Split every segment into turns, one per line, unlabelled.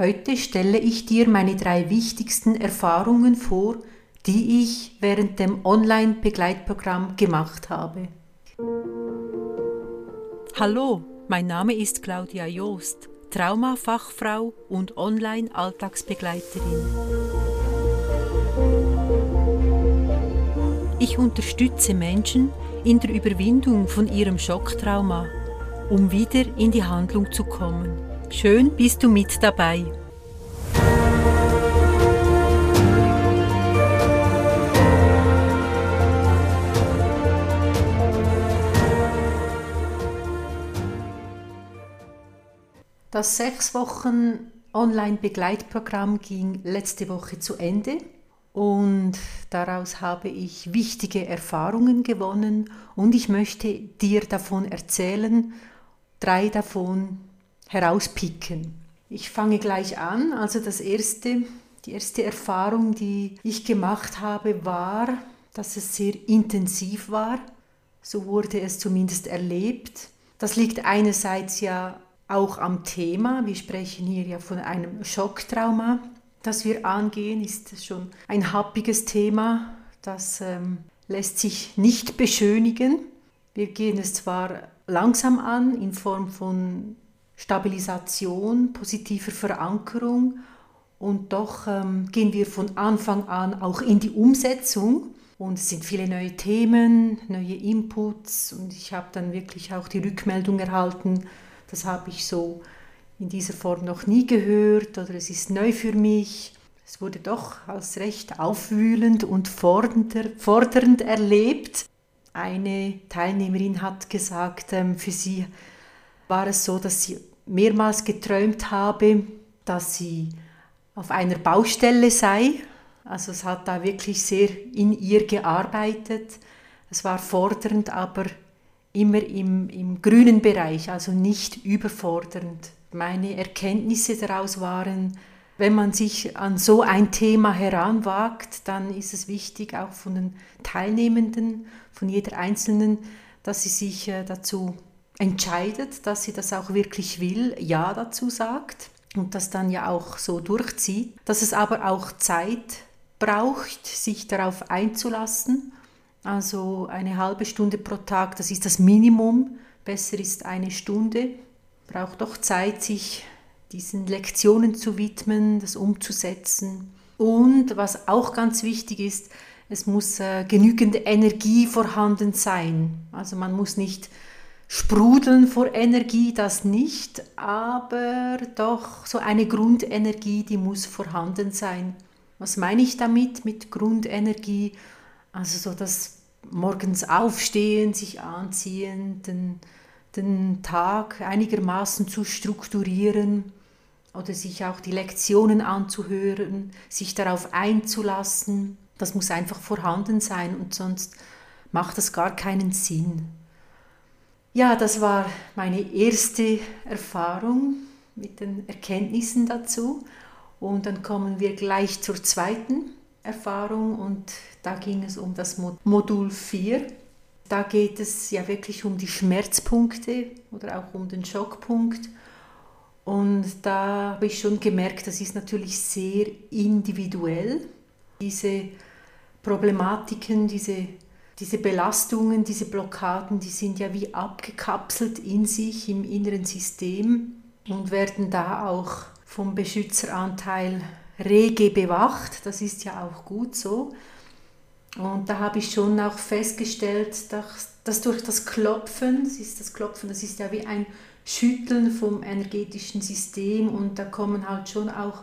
Heute stelle ich dir meine drei wichtigsten Erfahrungen vor, die ich während dem Online-Begleitprogramm gemacht habe.
Hallo, mein Name ist Claudia Joost, Traumafachfrau und Online-Alltagsbegleiterin. Ich unterstütze Menschen in der Überwindung von ihrem Schocktrauma, um wieder in die Handlung zu kommen. Schön bist du mit dabei.
Das sechs Wochen Online-Begleitprogramm ging letzte Woche zu Ende und daraus habe ich wichtige Erfahrungen gewonnen und ich möchte dir davon erzählen, drei davon herauspicken. Ich fange gleich an. Also das erste, die erste Erfahrung, die ich gemacht habe, war, dass es sehr intensiv war. So wurde es zumindest erlebt. Das liegt einerseits ja auch am Thema. Wir sprechen hier ja von einem Schocktrauma, das wir angehen. Ist schon ein happiges Thema. Das ähm, lässt sich nicht beschönigen. Wir gehen es zwar langsam an in Form von Stabilisation, positiver Verankerung und doch ähm, gehen wir von Anfang an auch in die Umsetzung und es sind viele neue Themen, neue Inputs und ich habe dann wirklich auch die Rückmeldung erhalten, das habe ich so in dieser Form noch nie gehört oder es ist neu für mich. Es wurde doch als recht aufwühlend und fordernd, fordernd erlebt. Eine Teilnehmerin hat gesagt, ähm, für sie war es so, dass sie mehrmals geträumt habe, dass sie auf einer Baustelle sei. Also es hat da wirklich sehr in ihr gearbeitet. Es war fordernd, aber immer im, im grünen Bereich, also nicht überfordernd. Meine Erkenntnisse daraus waren, wenn man sich an so ein Thema heranwagt, dann ist es wichtig, auch von den Teilnehmenden, von jeder Einzelnen, dass sie sich äh, dazu entscheidet, dass sie das auch wirklich will, Ja dazu sagt und das dann ja auch so durchzieht, dass es aber auch Zeit braucht, sich darauf einzulassen. Also eine halbe Stunde pro Tag, das ist das Minimum. Besser ist eine Stunde. Braucht doch Zeit, sich diesen Lektionen zu widmen, das umzusetzen. Und was auch ganz wichtig ist, es muss äh, genügend Energie vorhanden sein. Also man muss nicht Sprudeln vor Energie, das nicht, aber doch so eine Grundenergie, die muss vorhanden sein. Was meine ich damit mit Grundenergie? Also so das morgens aufstehen, sich anziehen, den, den Tag einigermaßen zu strukturieren oder sich auch die Lektionen anzuhören, sich darauf einzulassen. Das muss einfach vorhanden sein und sonst macht das gar keinen Sinn. Ja, das war meine erste Erfahrung mit den Erkenntnissen dazu. Und dann kommen wir gleich zur zweiten Erfahrung und da ging es um das Modul 4. Da geht es ja wirklich um die Schmerzpunkte oder auch um den Schockpunkt. Und da habe ich schon gemerkt, das ist natürlich sehr individuell. Diese Problematiken, diese diese Belastungen, diese Blockaden, die sind ja wie abgekapselt in sich im inneren System und werden da auch vom Beschützeranteil rege bewacht. Das ist ja auch gut so. Und da habe ich schon auch festgestellt, dass, dass durch das Klopfen, das ist das Klopfen, das ist ja wie ein Schütteln vom energetischen System und da kommen halt schon auch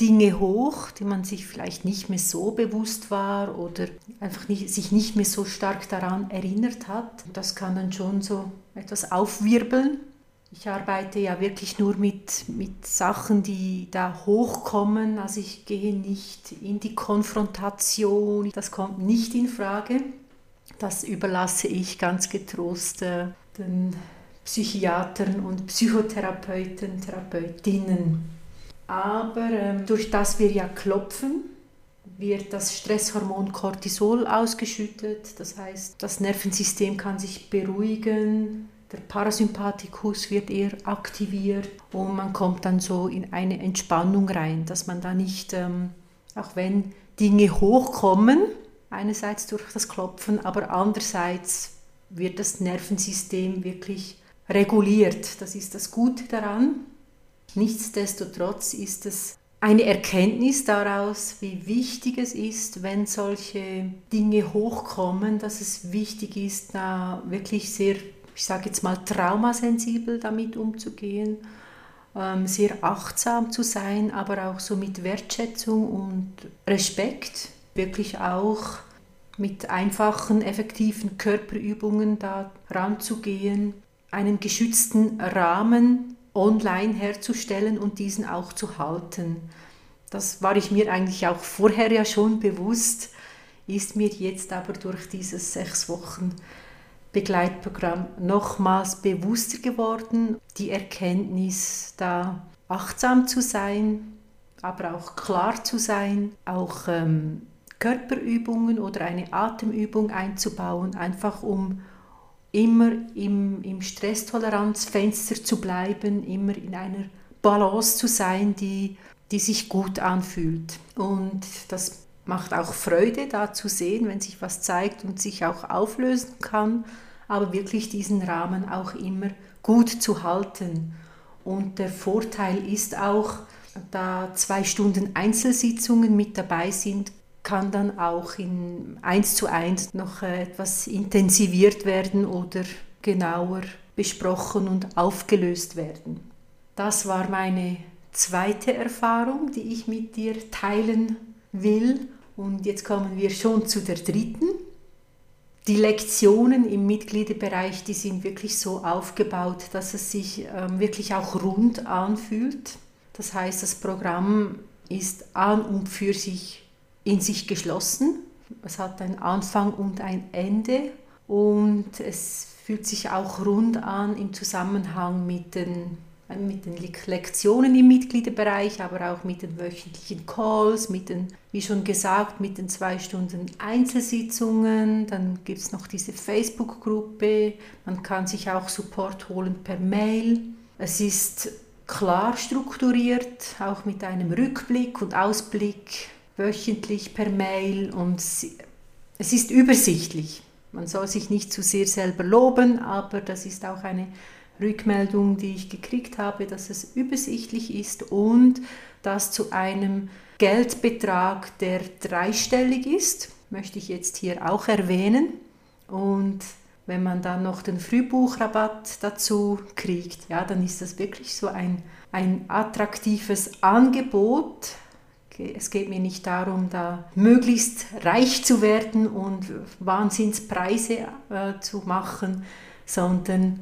Dinge hoch, die man sich vielleicht nicht mehr so bewusst war oder einfach nicht, sich nicht mehr so stark daran erinnert hat. Das kann dann schon so etwas aufwirbeln. Ich arbeite ja wirklich nur mit, mit Sachen, die da hochkommen. Also ich gehe nicht in die Konfrontation. Das kommt nicht in Frage. Das überlasse ich ganz getrost äh, den Psychiatern und Psychotherapeuten, Therapeutinnen. Aber ähm, durch das wir ja klopfen, wird das Stresshormon Cortisol ausgeschüttet. Das heißt, das Nervensystem kann sich beruhigen, der Parasympathikus wird eher aktiviert und man kommt dann so in eine Entspannung rein, dass man da nicht, ähm, auch wenn Dinge hochkommen, einerseits durch das Klopfen, aber andererseits wird das Nervensystem wirklich reguliert. Das ist das Gute daran. Nichtsdestotrotz ist es eine Erkenntnis daraus, wie wichtig es ist, wenn solche Dinge hochkommen, dass es wichtig ist, da wirklich sehr, ich sage jetzt mal, traumasensibel damit umzugehen, ähm, sehr achtsam zu sein, aber auch so mit Wertschätzung und Respekt, wirklich auch mit einfachen, effektiven Körperübungen da ranzugehen, einen geschützten Rahmen online herzustellen und diesen auch zu halten. Das war ich mir eigentlich auch vorher ja schon bewusst, ist mir jetzt aber durch dieses sechs Wochen Begleitprogramm nochmals bewusster geworden. Die Erkenntnis, da achtsam zu sein, aber auch klar zu sein, auch ähm, Körperübungen oder eine Atemübung einzubauen, einfach um immer im, im Stresstoleranzfenster zu bleiben, immer in einer Balance zu sein, die, die sich gut anfühlt. Und das macht auch Freude, da zu sehen, wenn sich was zeigt und sich auch auflösen kann, aber wirklich diesen Rahmen auch immer gut zu halten. Und der Vorteil ist auch, da zwei Stunden Einzelsitzungen mit dabei sind, kann dann auch in eins zu eins noch äh, etwas intensiviert werden oder genauer besprochen und aufgelöst werden. Das war meine zweite Erfahrung, die ich mit dir teilen will. Und jetzt kommen wir schon zu der dritten. Die Lektionen im Mitgliederbereich, die sind wirklich so aufgebaut, dass es sich ähm, wirklich auch rund anfühlt. Das heißt, das Programm ist an und für sich in sich geschlossen. Es hat einen Anfang und ein Ende und es fühlt sich auch rund an im Zusammenhang mit den, mit den Lektionen im Mitgliederbereich, aber auch mit den wöchentlichen Calls, mit den, wie schon gesagt, mit den zwei Stunden Einzelsitzungen. Dann gibt es noch diese Facebook-Gruppe. Man kann sich auch Support holen per Mail. Es ist klar strukturiert, auch mit einem Rückblick und Ausblick wöchentlich per Mail und es ist übersichtlich. Man soll sich nicht zu sehr selber loben, aber das ist auch eine Rückmeldung, die ich gekriegt habe, dass es übersichtlich ist und dass zu einem Geldbetrag, der dreistellig ist, möchte ich jetzt hier auch erwähnen. Und wenn man dann noch den Frühbuchrabatt dazu kriegt, ja, dann ist das wirklich so ein, ein attraktives Angebot, es geht mir nicht darum, da möglichst reich zu werden und Wahnsinnspreise äh, zu machen, sondern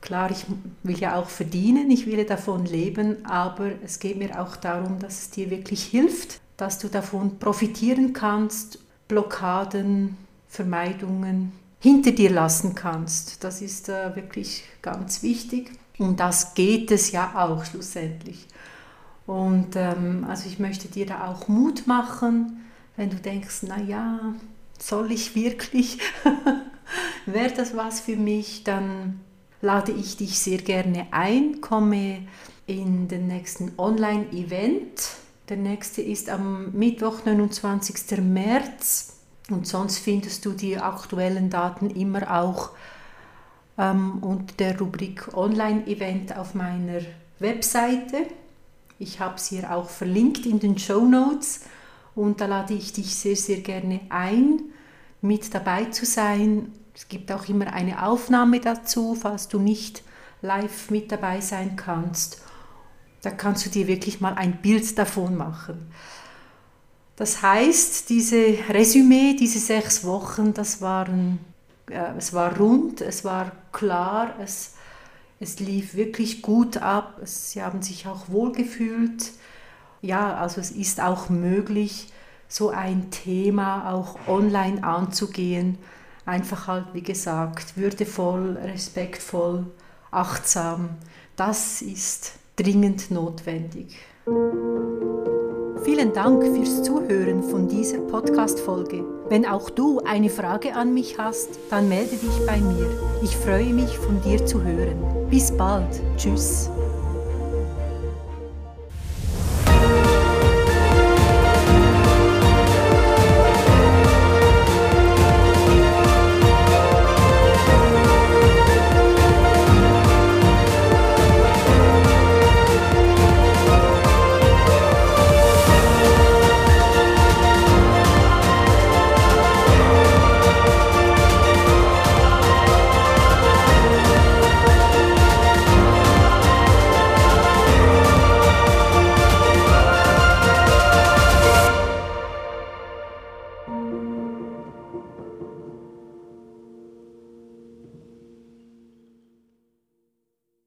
klar, ich will ja auch verdienen, ich will davon leben, aber es geht mir auch darum, dass es dir wirklich hilft, dass du davon profitieren kannst, Blockaden, Vermeidungen hinter dir lassen kannst. Das ist äh, wirklich ganz wichtig. Und das geht es ja auch schlussendlich. Und ähm, also ich möchte dir da auch Mut machen, wenn du denkst, na ja, soll ich wirklich? Wäre das was für mich? Dann lade ich dich sehr gerne ein, komme in den nächsten Online-Event. Der nächste ist am Mittwoch, 29. März. Und sonst findest du die aktuellen Daten immer auch ähm, unter der Rubrik Online-Event auf meiner Webseite. Ich habe es hier auch verlinkt in den Show Notes und da lade ich dich sehr, sehr gerne ein, mit dabei zu sein. Es gibt auch immer eine Aufnahme dazu, falls du nicht live mit dabei sein kannst. Da kannst du dir wirklich mal ein Bild davon machen. Das heißt, diese Resümee, diese sechs Wochen, das waren, äh, es war rund, es war klar, es es lief wirklich gut ab. Sie haben sich auch wohlgefühlt. Ja, also es ist auch möglich, so ein Thema auch online anzugehen. Einfach halt, wie gesagt, würdevoll, respektvoll, achtsam. Das ist dringend notwendig.
Vielen Dank fürs Zuhören von dieser Podcast-Folge. Wenn auch du eine Frage an mich hast, dann melde dich bei mir.
Ich freue mich, von dir zu hören. Bis bald. Tschüss.